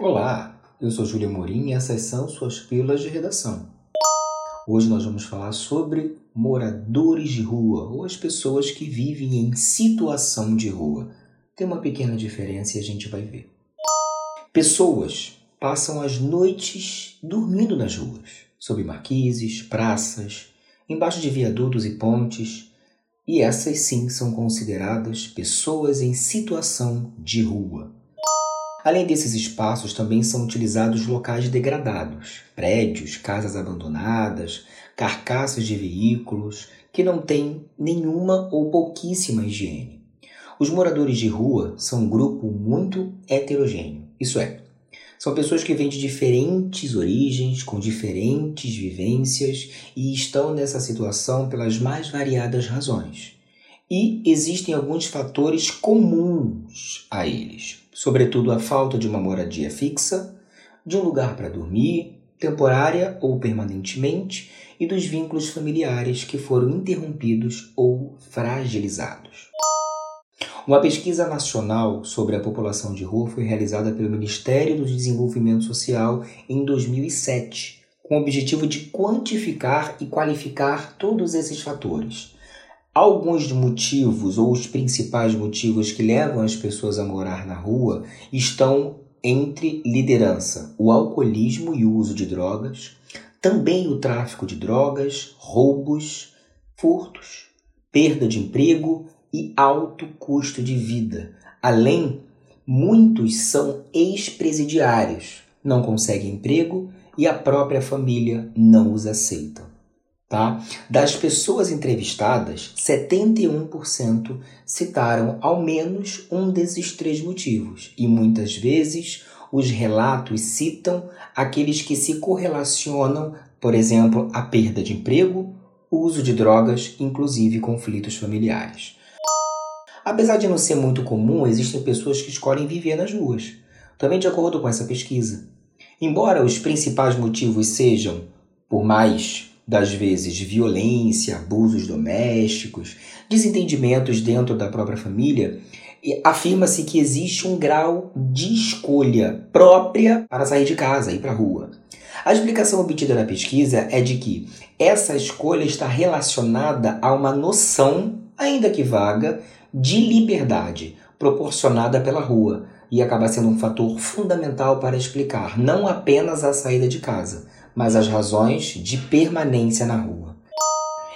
Olá, eu sou Júlia Morim e essas são suas pílulas de redação. Hoje nós vamos falar sobre moradores de rua ou as pessoas que vivem em situação de rua. Tem uma pequena diferença e a gente vai ver. Pessoas passam as noites dormindo nas ruas, sob marquises, praças, embaixo de viadutos e pontes, e essas sim são consideradas pessoas em situação de rua. Além desses espaços, também são utilizados locais degradados, prédios, casas abandonadas, carcaças de veículos que não têm nenhuma ou pouquíssima higiene. Os moradores de rua são um grupo muito heterogêneo, isso é, são pessoas que vêm de diferentes origens, com diferentes vivências e estão nessa situação pelas mais variadas razões. E existem alguns fatores comuns a eles sobretudo a falta de uma moradia fixa, de um lugar para dormir, temporária ou permanentemente, e dos vínculos familiares que foram interrompidos ou fragilizados. Uma pesquisa nacional sobre a população de rua foi realizada pelo Ministério do Desenvolvimento Social em 2007, com o objetivo de quantificar e qualificar todos esses fatores Alguns motivos, ou os principais motivos que levam as pessoas a morar na rua, estão entre liderança, o alcoolismo e o uso de drogas, também o tráfico de drogas, roubos, furtos, perda de emprego e alto custo de vida. Além, muitos são ex-presidiários, não conseguem emprego e a própria família não os aceita. Tá? Das pessoas entrevistadas, 71% citaram ao menos um desses três motivos, e muitas vezes os relatos citam aqueles que se correlacionam, por exemplo, a perda de emprego, uso de drogas, inclusive conflitos familiares. Apesar de não ser muito comum, existem pessoas que escolhem viver nas ruas, também de acordo com essa pesquisa. Embora os principais motivos sejam, por mais das vezes violência, abusos domésticos, desentendimentos dentro da própria família, afirma-se que existe um grau de escolha própria para sair de casa e ir para a rua. A explicação obtida na pesquisa é de que essa escolha está relacionada a uma noção, ainda que vaga, de liberdade proporcionada pela rua e acaba sendo um fator fundamental para explicar não apenas a saída de casa, mas as razões de permanência na rua.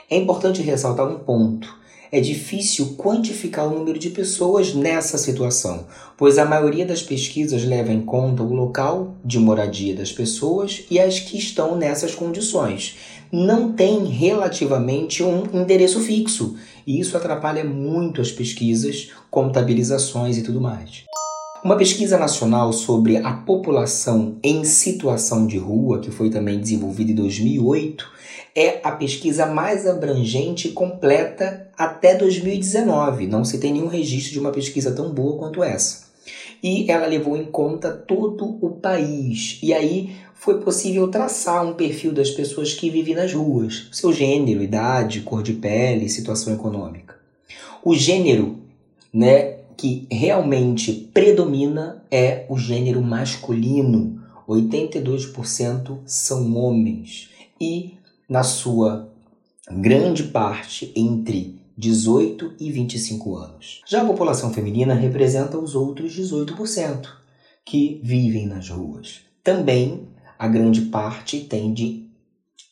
É importante ressaltar um ponto. É difícil quantificar o número de pessoas nessa situação, pois a maioria das pesquisas leva em conta o local de moradia das pessoas e as que estão nessas condições. Não tem relativamente um endereço fixo, e isso atrapalha muito as pesquisas, contabilizações e tudo mais. Uma pesquisa nacional sobre a população em situação de rua, que foi também desenvolvida em 2008, é a pesquisa mais abrangente e completa até 2019. Não se tem nenhum registro de uma pesquisa tão boa quanto essa. E ela levou em conta todo o país. E aí foi possível traçar um perfil das pessoas que vivem nas ruas, seu gênero, idade, cor de pele, situação econômica. O gênero, né, que realmente predomina é o gênero masculino. 82% são homens e, na sua grande parte, entre 18 e 25 anos. Já a população feminina representa os outros 18% que vivem nas ruas. Também a grande parte tende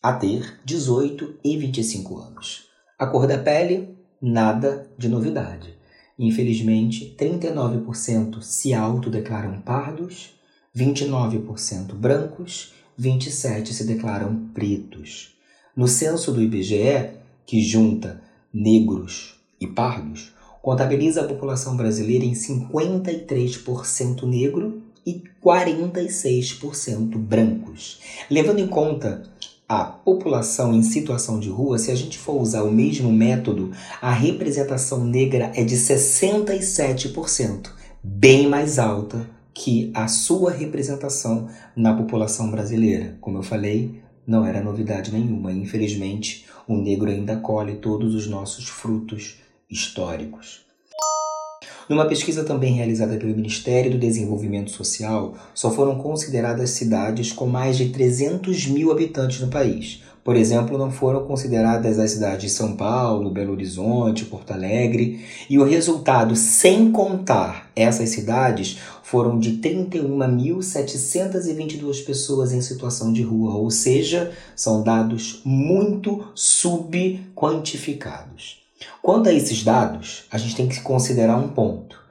a ter 18 e 25 anos. A cor da pele, nada de novidade. Infelizmente, 39% se autodeclaram pardos, 29% brancos, 27% se declaram pretos. No censo do IBGE, que junta negros e pardos, contabiliza a população brasileira em 53% negro e 46% brancos. Levando em conta a população em situação de rua, se a gente for usar o mesmo método, a representação negra é de 67%, bem mais alta que a sua representação na população brasileira. Como eu falei, não era novidade nenhuma. Infelizmente, o negro ainda colhe todos os nossos frutos históricos. Numa pesquisa também realizada pelo Ministério do Desenvolvimento Social, só foram consideradas cidades com mais de 300 mil habitantes no país. Por exemplo, não foram consideradas as cidades de São Paulo, Belo Horizonte, Porto Alegre, e o resultado, sem contar essas cidades, foram de 31.722 pessoas em situação de rua, ou seja, são dados muito subquantificados. Quanto a esses dados, a gente tem que considerar um ponto.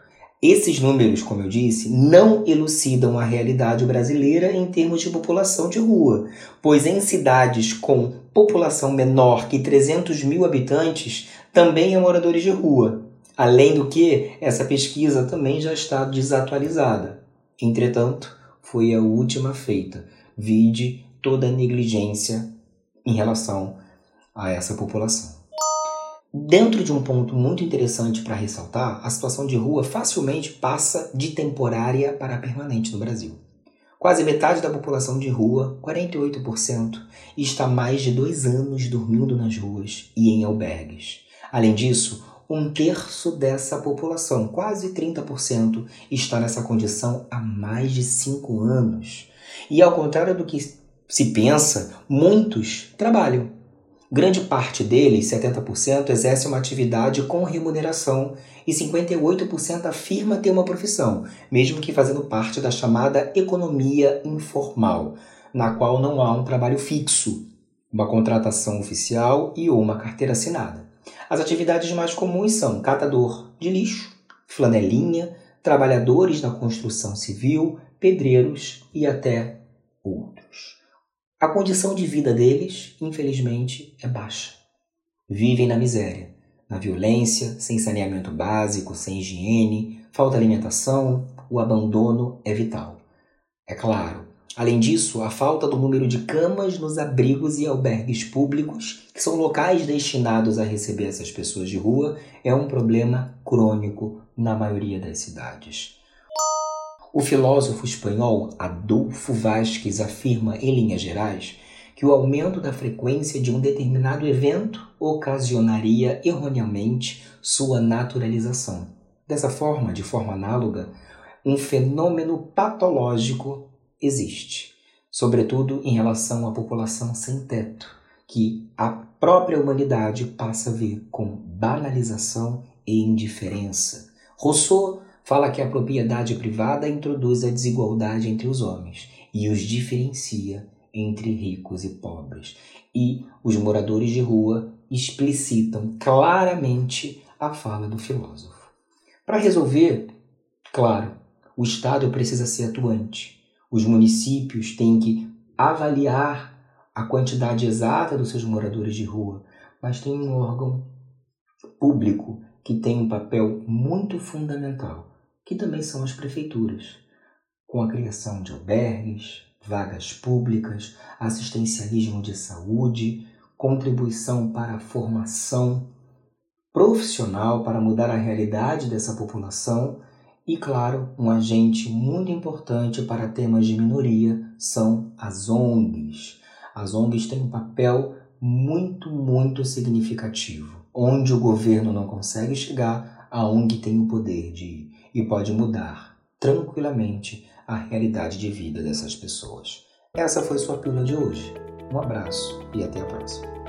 Esses números, como eu disse, não elucidam a realidade brasileira em termos de população de rua, pois em cidades com população menor que 300 mil habitantes também há moradores de rua. Além do que, essa pesquisa também já está desatualizada. Entretanto, foi a última feita, vide toda a negligência em relação a essa população. Dentro de um ponto muito interessante para ressaltar, a situação de rua facilmente passa de temporária para permanente no Brasil. Quase metade da população de rua, 48%, está mais de dois anos dormindo nas ruas e em albergues. Além disso, um terço dessa população, quase 30%, está nessa condição há mais de cinco anos. E ao contrário do que se pensa, muitos trabalham Grande parte deles, 70%, exerce uma atividade com remuneração e 58% afirma ter uma profissão, mesmo que fazendo parte da chamada economia informal, na qual não há um trabalho fixo, uma contratação oficial e ou uma carteira assinada. As atividades mais comuns são catador de lixo, flanelinha, trabalhadores da construção civil, pedreiros e até outros. A condição de vida deles, infelizmente, é baixa. Vivem na miséria, na violência, sem saneamento básico, sem higiene, falta alimentação, o abandono é vital. É claro, além disso, a falta do número de camas nos abrigos e albergues públicos, que são locais destinados a receber essas pessoas de rua, é um problema crônico na maioria das cidades. O filósofo espanhol Adolfo Vasquez afirma, em linhas gerais, que o aumento da frequência de um determinado evento ocasionaria erroneamente sua naturalização. Dessa forma, de forma análoga, um fenômeno patológico existe, sobretudo em relação à população sem teto, que a própria humanidade passa a ver com banalização e indiferença. Rousseau fala que a propriedade privada introduz a desigualdade entre os homens e os diferencia entre ricos e pobres. E os moradores de rua explicitam claramente a fala do filósofo. Para resolver, claro, o Estado precisa ser atuante. Os municípios têm que avaliar a quantidade exata dos seus moradores de rua, mas tem um órgão público que tem um papel muito fundamental que também são as prefeituras, com a criação de albergues, vagas públicas, assistencialismo de saúde, contribuição para a formação profissional para mudar a realidade dessa população e, claro, um agente muito importante para temas de minoria são as ONGs. As ONGs têm um papel muito, muito significativo. Onde o governo não consegue chegar, a ONG tem o poder de e pode mudar tranquilamente a realidade de vida dessas pessoas. Essa foi sua pílula de hoje. Um abraço e até a próxima.